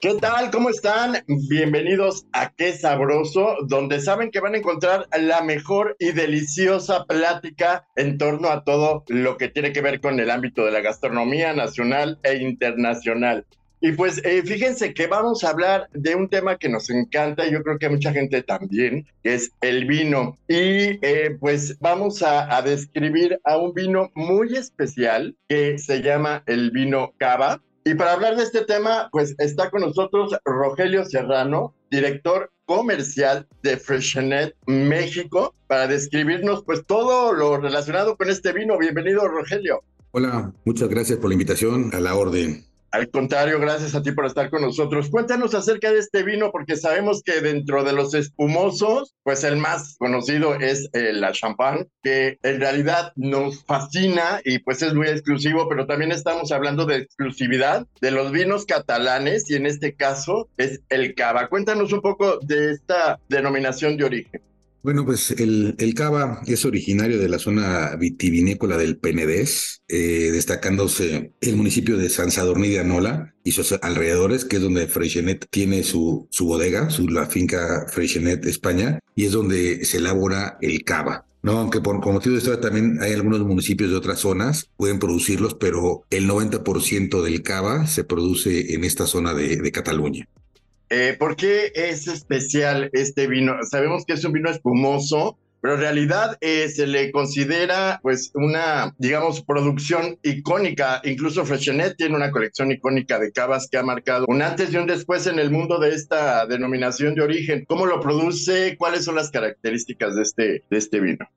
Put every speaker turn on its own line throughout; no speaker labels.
¿Qué tal? ¿Cómo están? Bienvenidos a Qué Sabroso, donde saben que van a encontrar la mejor y deliciosa plática en torno a todo lo que tiene que ver con el ámbito de la gastronomía nacional e internacional. Y pues eh, fíjense que vamos a hablar de un tema que nos encanta, yo creo que a mucha gente también, que es el vino. Y eh, pues vamos a, a describir a un vino muy especial que se llama el vino cava. Y para hablar de este tema, pues está con nosotros Rogelio Serrano, director comercial de Freshenet México, para describirnos pues todo lo relacionado con este vino. Bienvenido, Rogelio.
Hola, muchas gracias por la invitación a la orden.
Al contrario, gracias a ti por estar con nosotros. Cuéntanos acerca de este vino, porque sabemos que dentro de los espumosos, pues el más conocido es la champán, que en realidad nos fascina y pues es muy exclusivo, pero también estamos hablando de exclusividad de los vinos catalanes y en este caso es el cava. Cuéntanos un poco de esta denominación de origen.
Bueno, pues el, el cava es originario de la zona vitivinícola del Penedés, eh, destacándose el municipio de San Sadurní de Anola y sus alrededores, que es donde Freixenet tiene su, su bodega, su, la finca Freixenet España, y es donde se elabora el cava. No, aunque por con motivo de esto también hay algunos municipios de otras zonas, pueden producirlos, pero el 90% del cava se produce en esta zona de Cataluña.
Eh, ¿Por qué es especial este vino? Sabemos que es un vino espumoso, pero en realidad eh, se le considera pues una, digamos, producción icónica. Incluso Freshenet tiene una colección icónica de cavas que ha marcado un antes y un después en el mundo de esta denominación de origen. ¿Cómo lo produce? ¿Cuáles son las características de este, de este vino?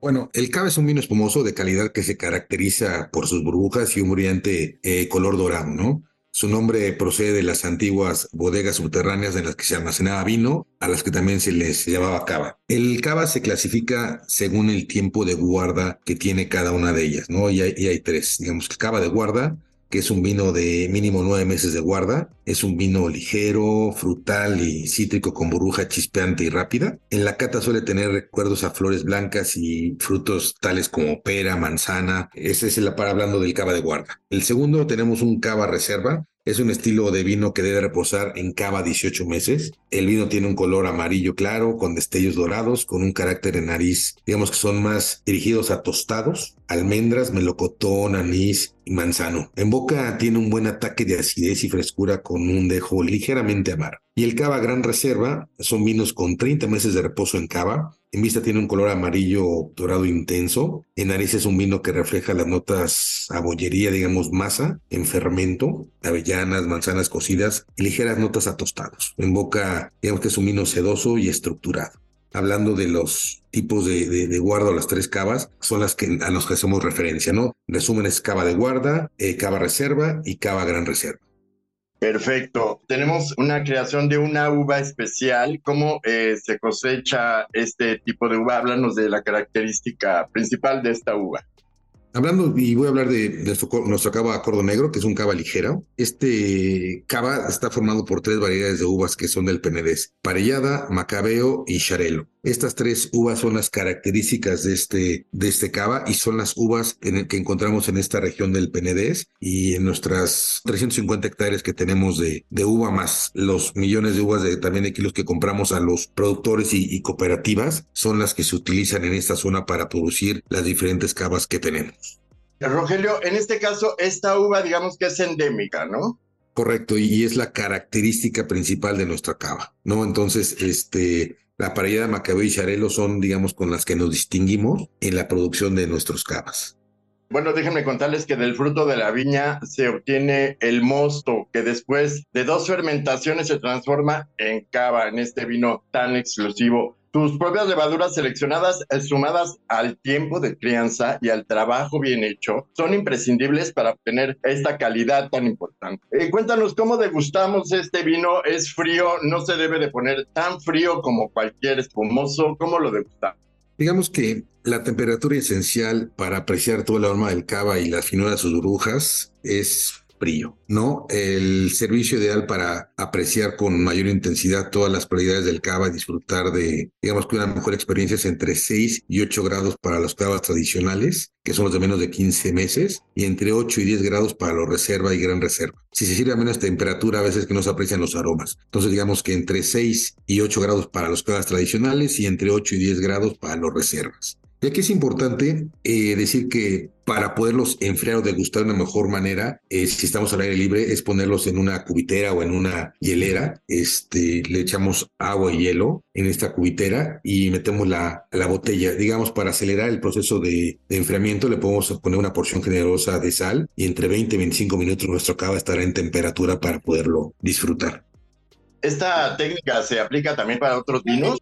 Bueno, el cava es un vino espumoso de calidad que se caracteriza por sus burbujas y un brillante eh, color dorado, ¿no? Su nombre procede de las antiguas bodegas subterráneas en las que se almacenaba vino, a las que también se les llamaba cava. El cava se clasifica según el tiempo de guarda que tiene cada una de ellas, ¿no? Y hay, y hay tres, digamos, el cava de guarda, que es un vino de mínimo nueve meses de guarda. Es un vino ligero, frutal y cítrico con burbuja chispeante y rápida. En la cata suele tener recuerdos a flores blancas y frutos tales como pera, manzana. Ese es el para hablando del cava de guarda. El segundo tenemos un cava reserva, es un estilo de vino que debe reposar en cava 18 meses. El vino tiene un color amarillo claro, con destellos dorados, con un carácter en nariz, digamos que son más dirigidos a tostados, almendras, melocotón, anís y manzano. En boca tiene un buen ataque de acidez y frescura con un dejo ligeramente amargo. Y el cava Gran Reserva son vinos con 30 meses de reposo en cava. En vista tiene un color amarillo dorado intenso. En nariz es un vino que refleja las notas a bollería, digamos masa, en fermento, avellanas, manzanas cocidas y ligeras notas a tostados. En boca, digamos que es un vino sedoso y estructurado hablando de los tipos de, de, guarda las tres cavas, son las que a los que hacemos referencia, ¿no? Resumen es cava de guarda, eh, cava reserva y cava gran reserva.
Perfecto. Tenemos una creación de una uva especial. ¿Cómo eh, se cosecha este tipo de uva? Háblanos de la característica principal de esta uva.
Hablando, y voy a hablar de, nuestro, nuestro cava Negro, que es un cava ligero. Este cava está formado por tres variedades de uvas que son del Penedés: Parellada, Macabeo y Charelo. Estas tres uvas son las características de este, de este cava y son las uvas en el que encontramos en esta región del Penedés y en nuestras 350 hectáreas que tenemos de, de uva más los millones de uvas de, también de kilos que compramos a los productores y, y cooperativas son las que se utilizan en esta zona para producir las diferentes cavas que tenemos.
Rogelio, en este caso, esta uva digamos que es endémica, ¿no?
Correcto, y es la característica principal de nuestra cava, ¿no? Entonces, este, la parellada Macabeo y Charelo son, digamos, con las que nos distinguimos en la producción de nuestros cavas.
Bueno, déjenme contarles que del fruto de la viña se obtiene el mosto, que después de dos fermentaciones se transforma en cava, en este vino tan exclusivo. Tus propias levaduras seleccionadas, eh, sumadas al tiempo de crianza y al trabajo bien hecho, son imprescindibles para obtener esta calidad tan importante. Eh, cuéntanos cómo degustamos este vino. Es frío, no se debe de poner tan frío como cualquier espumoso. ¿Cómo lo degustamos?
Digamos que la temperatura esencial para apreciar toda la aroma del cava y la finura de sus burbujas es frío, ¿no? El servicio ideal para apreciar con mayor intensidad todas las cualidades del cava y disfrutar de, digamos que una mejor experiencia es entre 6 y 8 grados para los cavas tradicionales, que son los de menos de 15 meses, y entre 8 y 10 grados para los reserva y gran reserva. Si se sirve a menos temperatura, a veces que no se aprecian los aromas. Entonces, digamos que entre 6 y 8 grados para los cavas tradicionales y entre 8 y 10 grados para los reservas. Y aquí es importante eh, decir que para poderlos enfriar o degustar de una mejor manera, eh, si estamos al aire libre, es ponerlos en una cubitera o en una hielera. Este, le echamos agua y hielo en esta cubitera y metemos la, la botella. Digamos, para acelerar el proceso de, de, enfriamiento, le podemos poner una porción generosa de sal y entre 20 y 25 minutos nuestro cava estará en temperatura para poderlo disfrutar.
¿Esta técnica se aplica también para otros vinos?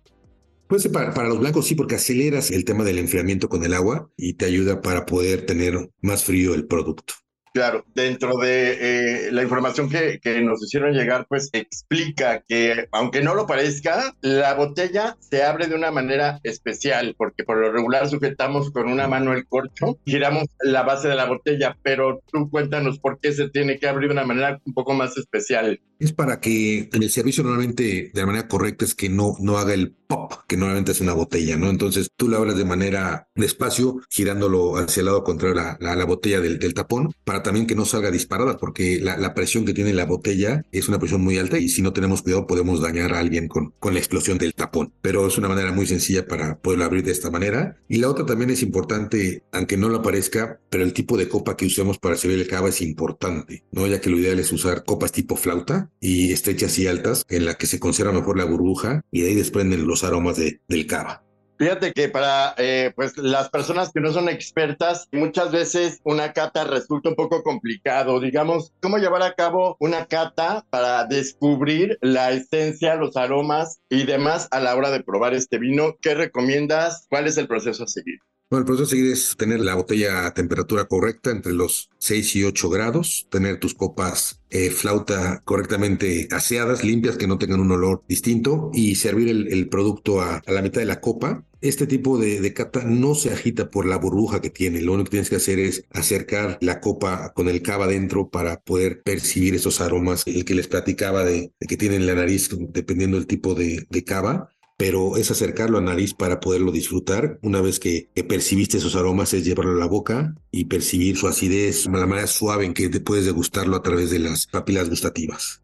Puede ser para, para, los blancos, sí, porque aceleras el tema del enfriamiento con el agua y te ayuda para poder tener más frío el producto.
Claro, dentro de eh, la información que, que, nos hicieron llegar, pues explica que, aunque no lo parezca, la botella se abre de una manera especial, porque por lo regular sujetamos con una mano el corcho, giramos la base de la botella, pero tú cuéntanos por qué se tiene que abrir de una manera un poco más especial.
Es para que en el servicio normalmente de la manera correcta es que no, no haga el pop, que normalmente es una botella, ¿no? Entonces tú lo abres de manera despacio, girándolo hacia el lado contrario a la, la, la botella del, del, tapón, para también que no salga disparada, porque la, presión que tiene la botella es una presión muy alta y si no tenemos cuidado podemos dañar a alguien con, con la explosión del tapón. Pero es una manera muy sencilla para poderlo abrir de esta manera. Y la otra también es importante, aunque no lo parezca, pero el tipo de copa que usemos para servir el cava es importante, ¿no? Ya que lo ideal es usar copas tipo flauta y estrechas y altas, en la que se conserva mejor la burbuja y de ahí desprenden los aromas de, del cava.
Fíjate que para eh, pues las personas que no son expertas, muchas veces una cata resulta un poco complicado. Digamos, ¿cómo llevar a cabo una cata para descubrir la esencia, los aromas y demás a la hora de probar este vino? ¿Qué recomiendas? ¿Cuál es el proceso a seguir?
Bueno, el proceso a seguir es tener la botella a temperatura correcta, entre los 6 y 8 grados, tener tus copas eh, flauta correctamente aseadas, limpias, que no tengan un olor distinto, y servir el, producto a, la mitad de la copa. Este tipo de, cata no se agita por la burbuja que tiene, lo único que tienes que hacer es acercar la copa con el cava dentro para poder percibir esos aromas, el que les platicaba de, que tienen la nariz, dependiendo del tipo de cava pero es acercarlo a nariz para poderlo disfrutar. Una vez que, percibiste esos aromas, es llevarlo a la boca y percibir su acidez, la manera suave en que te puedes degustarlo a través de las papilas gustativas.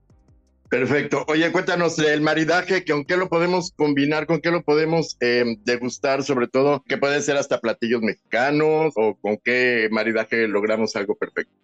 Perfecto. Oye, cuéntanos el maridaje, que con qué lo podemos combinar, con qué lo podemos eh, degustar, sobre todo, que pueden ser hasta platillos mexicanos o con qué maridaje logramos algo perfecto.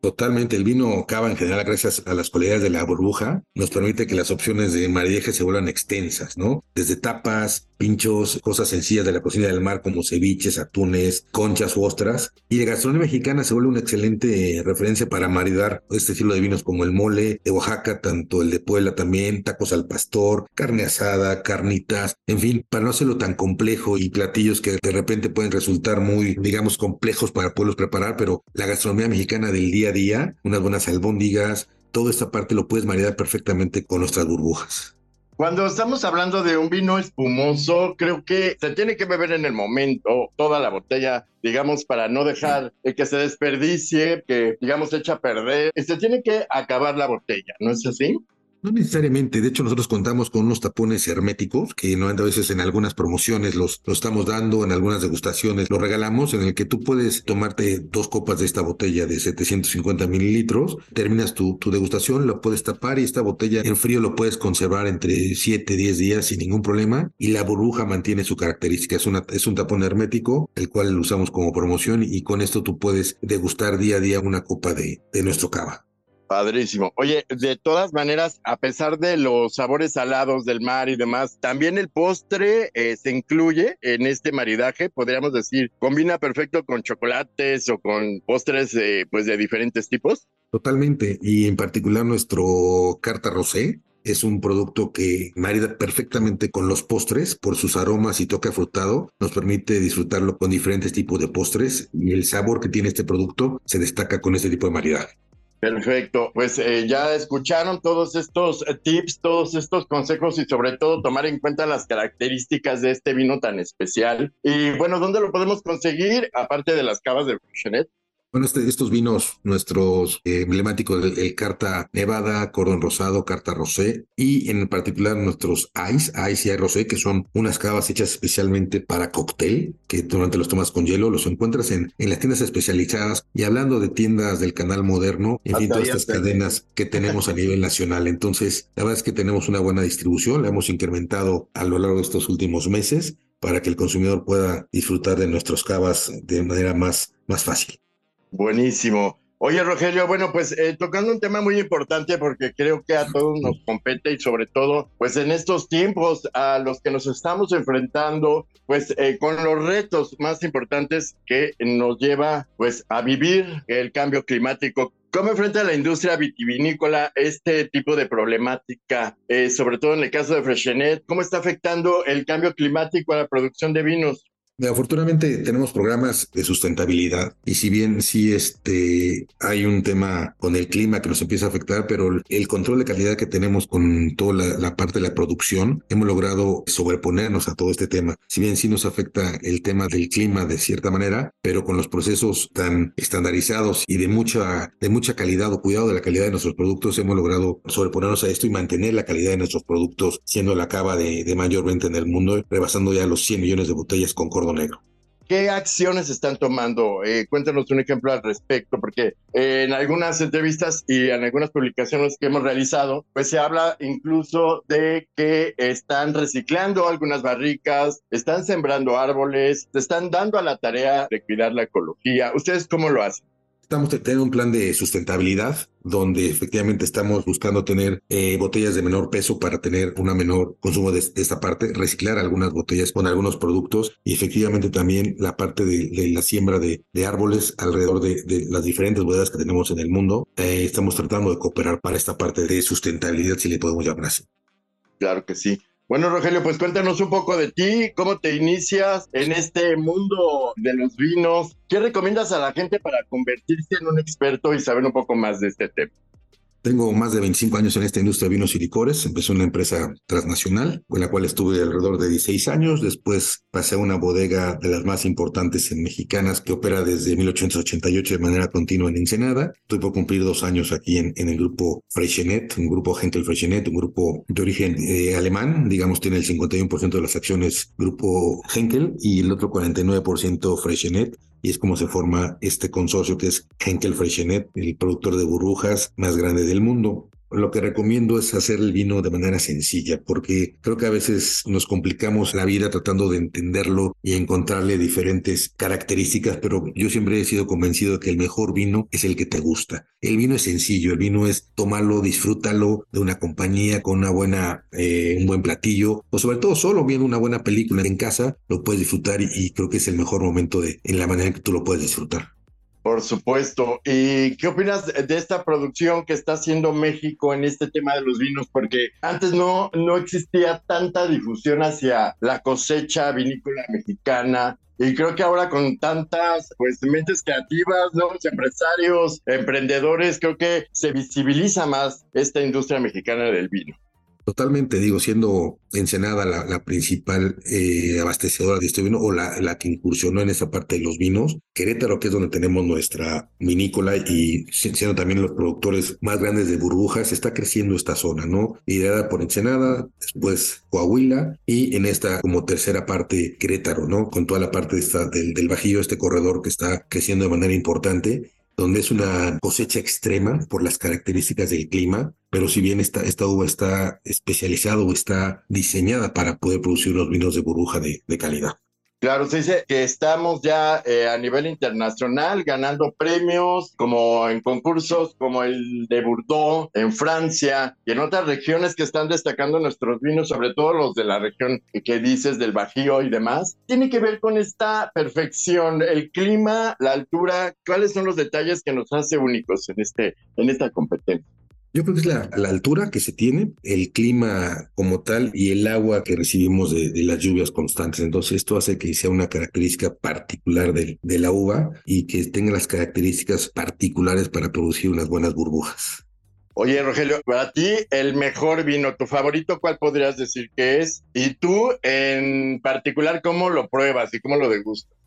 Totalmente, el vino cava en general, gracias a las cualidades de la burbuja, nos permite que las opciones de maridaje se vuelvan extensas, ¿no? Desde tapas, pinchos, cosas sencillas de la cocina del mar como ceviches, atunes, conchas ostras. Y la gastronomía mexicana se vuelve una excelente referencia para maridar este estilo de vinos como el mole de Oaxaca, tanto el de Puebla también, tacos al pastor, carne asada, carnitas, en fin, para no hacerlo tan complejo y platillos que de repente pueden resultar muy, digamos, complejos para poderlos preparar, pero la gastronomía mexicana del día a día, unas buenas albóndigas, toda esta parte lo puedes maridar perfectamente con nuestras burbujas.
Cuando estamos hablando de un vino espumoso, creo que se tiene que beber en el momento toda la botella, digamos, para no dejar que se desperdicie, que, digamos, se echa a perder. Se tiene que acabar la botella, ¿no es así?
No necesariamente, de hecho nosotros contamos con unos tapones herméticos que no a veces en algunas promociones los, estamos dando, en algunas degustaciones los regalamos, en el que tú puedes tomarte dos copas de esta botella de 750 mililitros, terminas tu, tu degustación, lo puedes tapar y esta botella en frío lo puedes conservar entre 7, 10 días sin ningún problema y la burbuja mantiene su característica, es, una, es un tapón hermético, el cual lo usamos como promoción y con esto tú puedes degustar día a día una copa de, de nuestro cava.
Padrísimo. Oye, de todas maneras, a pesar de los sabores salados del mar y demás, también el postre eh, se incluye en este maridaje, podríamos decir, combina perfecto con chocolates o con postres eh, pues de diferentes tipos.
Totalmente, y en particular nuestro carta rosé, es un producto que marida perfectamente con los postres por sus aromas y toque afrutado. Nos permite disfrutarlo con diferentes tipos de postres y el sabor que tiene este producto se destaca con este tipo de maridaje.
Perfecto, pues eh, ya escucharon todos estos eh, tips, todos estos consejos y sobre todo tomar en cuenta las características de este vino tan especial. Y bueno, ¿dónde lo podemos conseguir? Aparte de las cavas de Chenet.
Bueno, este, estos vinos, nuestros eh, emblemáticos, el, Carta Nevada, Cordón Rosado, Carta Rosé y en particular nuestros Ice, Ice y Ice Rosé, que son unas cavas hechas especialmente para cóctel, que durante los tomas con hielo los encuentras en, en las tiendas especializadas. Y hablando de tiendas del canal moderno, en fin, todas estas cadenas que tenemos a nivel nacional. Entonces, la verdad es que tenemos una buena distribución, la hemos incrementado a lo largo de estos últimos meses para que el consumidor pueda disfrutar de nuestros cavas de manera más, más fácil.
Buenísimo. Oye, Rogelio, bueno, pues eh, tocando un tema muy importante porque creo que a todos nos compete y sobre todo, pues en estos tiempos a los que nos estamos enfrentando, pues eh, con los retos más importantes que nos lleva pues a vivir el cambio climático. ¿Cómo enfrenta la industria vitivinícola este tipo de problemática, eh, sobre todo en el caso de Freshenet? ¿Cómo está afectando el cambio climático a la producción de vinos?
Afortunadamente tenemos programas de sustentabilidad y si bien sí este, hay un tema con el clima que nos empieza a afectar, pero el control de calidad que tenemos con toda la, parte de la producción, hemos logrado sobreponernos a todo este tema. Si bien sí nos afecta el tema del clima de cierta manera, pero con los procesos tan estandarizados y de mucha, de mucha calidad o cuidado de la calidad de nuestros productos, hemos logrado sobreponernos a esto y mantener la calidad de nuestros productos siendo la cava de, de mayor venta en el mundo, rebasando ya los 100 millones de botellas con negro.
¿Qué acciones están tomando? Eh, cuéntanos un ejemplo al respecto, porque en algunas entrevistas y en algunas publicaciones que hemos realizado, pues se habla incluso de que están reciclando algunas barricas, están sembrando árboles, se están dando a la tarea de cuidar la ecología. ¿Ustedes cómo lo hacen?
Estamos teniendo un plan de sustentabilidad donde efectivamente estamos buscando tener eh, botellas de menor peso para tener un menor consumo de, esta parte, reciclar algunas botellas con algunos productos y efectivamente también la parte de, la siembra de, árboles alrededor de, las diferentes bodegas que tenemos en el mundo. Eh, estamos tratando de cooperar para esta parte de sustentabilidad, si le podemos llamar así.
Claro que sí. Bueno, Rogelio, pues cuéntanos un poco de ti, cómo te inicias en este mundo de los vinos, qué recomiendas a la gente para convertirse en un experto y saber un poco más de este tema.
Tengo más de 25 años en esta industria de vinos y licores. Empecé una empresa transnacional, con la cual estuve alrededor de 16 años. Después pasé a una bodega de las más importantes en mexicanas que opera desde 1888 de manera continua en Ensenada. Estoy por cumplir dos años aquí en, en el grupo Freshenet, un grupo Henkel Freshenet, un grupo de origen eh, alemán. Digamos, tiene el 51% de las acciones grupo Henkel y el otro 49% Freshenet y es como se forma este consorcio que es Henkel Freshenet, el productor de burbujas más grande del mundo. Lo que recomiendo es hacer el vino de manera sencilla, porque creo que a veces nos complicamos la vida tratando de entenderlo y encontrarle diferentes características, pero yo siempre he sido convencido de que el mejor vino es el que te gusta. El vino es sencillo, el vino es tomarlo, disfrútalo de una compañía con una buena, eh, un buen platillo, o sobre todo solo viendo una buena película en casa, lo puedes disfrutar y, creo que es el mejor momento de, en la manera en que tú lo puedes disfrutar.
Por supuesto. ¿Y qué opinas de esta producción que está haciendo México en este tema de los vinos? Porque antes no, no existía tanta difusión hacia la cosecha vinícola mexicana. Y creo que ahora con tantas pues mentes creativas, nuevos empresarios, emprendedores, creo que se visibiliza más esta industria mexicana del vino.
Totalmente, digo, siendo Ensenada la, principal eh, abastecedora de este vino o la, la, que incursionó en esa parte de los vinos, Querétaro, que es donde tenemos nuestra vinícola y siendo también los productores más grandes de burbujas, está creciendo esta zona, ¿no? Liderada por Ensenada, después Coahuila y en esta como tercera parte Querétaro, ¿no? Con toda la parte de esta, del, del Bajío, este corredor que está creciendo de manera importante donde es una cosecha extrema por las características del clima, pero si bien esta, esta uva está especializada o está diseñada para poder producir unos vinos de burbuja de, calidad.
Claro, se dice que estamos ya eh, a nivel internacional ganando premios como en concursos como el de Bordeaux en Francia y en otras regiones que están destacando nuestros vinos, sobre todo los de la región que dices del Bajío y demás. Tiene que ver con esta perfección, el clima, la altura, ¿cuáles son los detalles que nos hace únicos en, este, en esta competencia?
Yo creo que es la, altura que se tiene, el clima como tal y el agua que recibimos de, las lluvias constantes. Entonces esto hace que sea una característica particular de, de la uva y que tenga las características particulares para producir unas buenas burbujas.
Oye, Rogelio, para ti el mejor vino, tu favorito, ¿cuál podrías decir que es? Y tú en particular, ¿cómo lo pruebas y cómo lo degustas?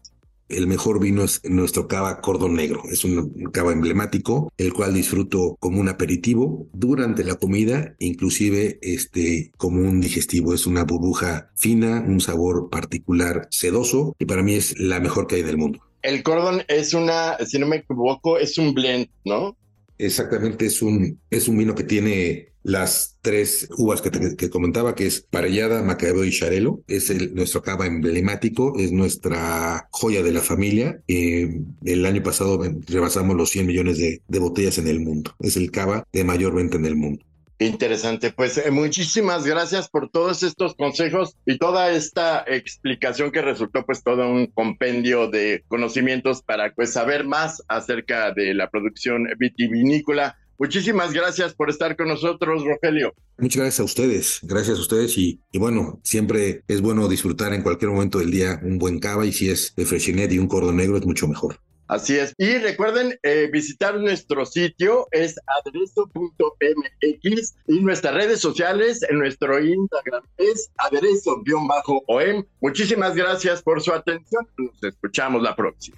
El mejor vino es nuestro cava cordón negro. Es un cava emblemático, el cual disfruto como un aperitivo durante la comida, inclusive este, como un digestivo. Es una burbuja fina, un sabor particular sedoso y para mí es la mejor que hay del mundo.
El cordón es una, si no me equivoco, es un blend, ¿no?
Exactamente, es un, es un vino que tiene las tres uvas que, te, comentaba, que es Parellada, Macabeo y Charelo. Es el, nuestro cava emblemático, es nuestra joya de la familia. Eh, el año pasado rebasamos los 100 millones de, botellas en el mundo. Es el cava de mayor venta en el mundo.
Interesante, pues eh, muchísimas gracias por todos estos consejos y toda esta explicación que resultó pues todo un compendio de conocimientos para pues saber más acerca de la producción vitivinícola. Muchísimas gracias por estar con nosotros, Rogelio.
Muchas gracias a ustedes, gracias a ustedes y, y, bueno, siempre es bueno disfrutar en cualquier momento del día un buen cava y si es de Freshinet y un cordón negro es mucho mejor.
Así es. Y recuerden eh, visitar nuestro sitio, es aderezo.mx y nuestras redes sociales, en nuestro Instagram es aderezo-om. Muchísimas gracias por su atención. Nos escuchamos la próxima.